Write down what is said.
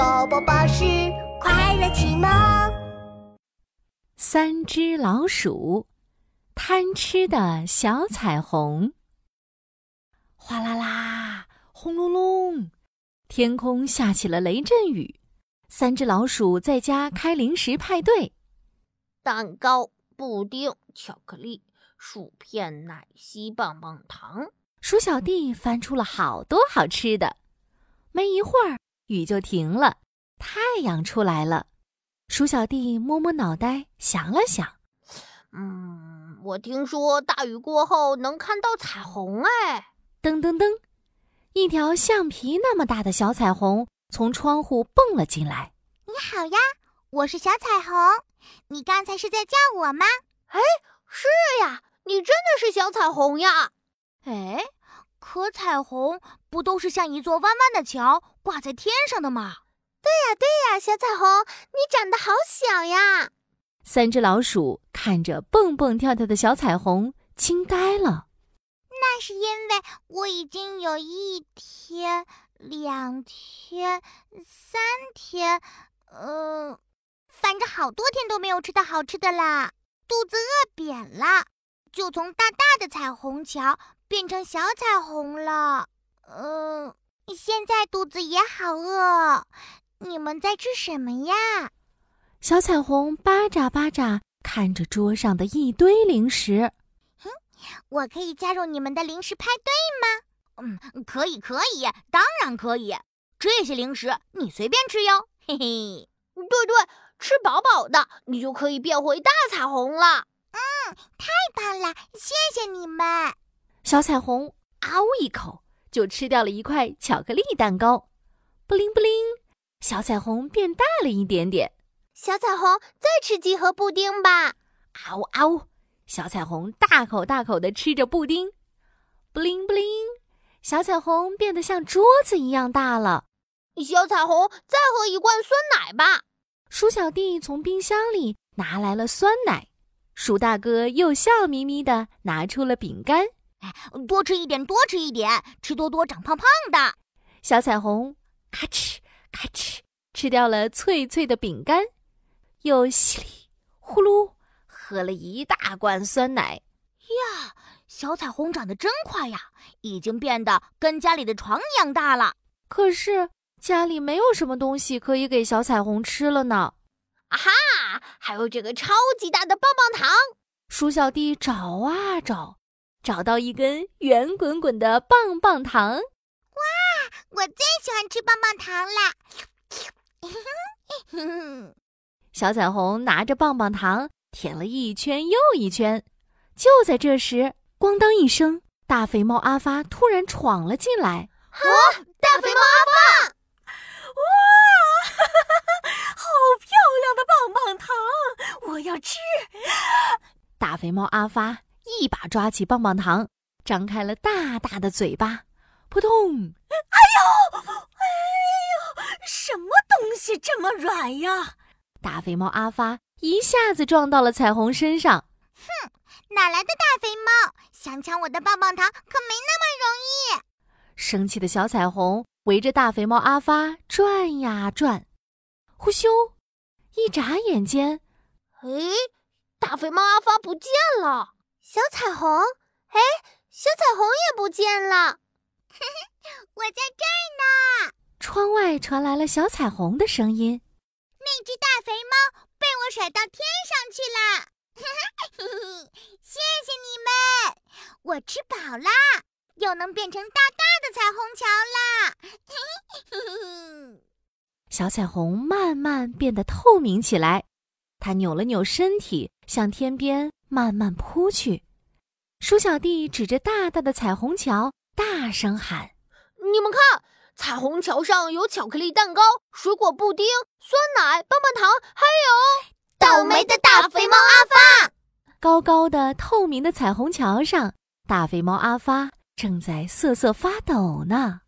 宝宝巴士快乐启蒙。三只老鼠，贪吃的小彩虹。哗啦啦，轰隆隆，天空下起了雷阵雨。三只老鼠在家开零食派对，蛋糕、布丁、巧克力、薯片、奶昔、棒棒糖。鼠小弟翻出了好多好吃的。没一会儿，雨就停了，太阳出来了。鼠小弟摸摸脑袋，想了想：“嗯，我听说大雨过后能看到彩虹。”哎，噔噔噔，一条橡皮那么大的小彩虹从窗户蹦了进来。“你好呀，我是小彩虹，你刚才是在叫我吗？”“哎，是呀，你真的是小彩虹呀！”“哎。”可彩虹不都是像一座弯弯的桥挂在天上的吗？对呀，对呀，小彩虹，你长得好小呀！三只老鼠看着蹦蹦跳跳的小彩虹，惊呆了。那是因为我已经有一天、两天、三天，嗯，反正好多天都没有吃到好吃的啦，肚子饿扁了，就从大大的彩虹桥。变成小彩虹了，嗯，现在肚子也好饿。你们在吃什么呀？小彩虹巴扎巴扎看着桌上的一堆零食。哼，我可以加入你们的零食派对吗？嗯，可以，可以，当然可以。这些零食你随便吃哟，嘿嘿。对对，吃饱饱的，你就可以变回大彩虹了。嗯，太棒了，谢谢你们。小彩虹嗷一口就吃掉了一块巧克力蛋糕，布灵布灵，小彩虹变大了一点点。小彩虹再吃几盒布丁吧，啊呜啊呜，小彩虹大口大口地吃着布丁，布灵布灵，小彩虹变得像桌子一样大了。小彩虹再喝一罐酸奶吧。鼠小弟从冰箱里拿来了酸奶，鼠大哥又笑眯眯地拿出了饼干。哎，多吃一点，多吃一点，吃多多长胖胖的。小彩虹咔哧咔哧吃掉了脆脆的饼干，又稀里呼噜喝了一大罐酸奶。呀，小彩虹长得真快呀，已经变得跟家里的床一样大了。可是家里没有什么东西可以给小彩虹吃了呢。啊哈，还有这个超级大的棒棒糖。鼠小弟找啊找。找到一根圆滚滚的棒棒糖，哇！我最喜欢吃棒棒糖了。小彩虹拿着棒棒糖舔了一圈又一圈。就在这时，咣当一声，大肥猫阿发突然闯了进来。啊！大肥猫阿发！哇！好漂亮的棒棒糖，我要吃！大肥猫阿发。一把抓起棒棒糖，张开了大大的嘴巴，扑通！哎呦，哎呦，什么东西这么软呀？大肥猫阿发一下子撞到了彩虹身上。哼，哪来的大肥猫？想抢我的棒棒糖可没那么容易！生气的小彩虹围着大肥猫阿发转呀转，呼咻！一眨眼间，哎，大肥猫阿发不见了。小彩虹，哎，小彩虹也不见了。我在这儿呢。窗外传来了小彩虹的声音。那只大肥猫被我甩到天上去了。谢谢你们，我吃饱啦，又能变成大大的彩虹桥啦。小彩虹慢慢变得透明起来，它扭了扭身体，向天边。慢慢扑去，鼠小弟指着大大的彩虹桥，大声喊：“你们看，彩虹桥上有巧克力蛋糕、水果布丁、酸奶、棒棒糖，还有倒霉的大肥猫阿发。”高高的透明的彩虹桥上，大肥猫阿发正在瑟瑟发抖呢。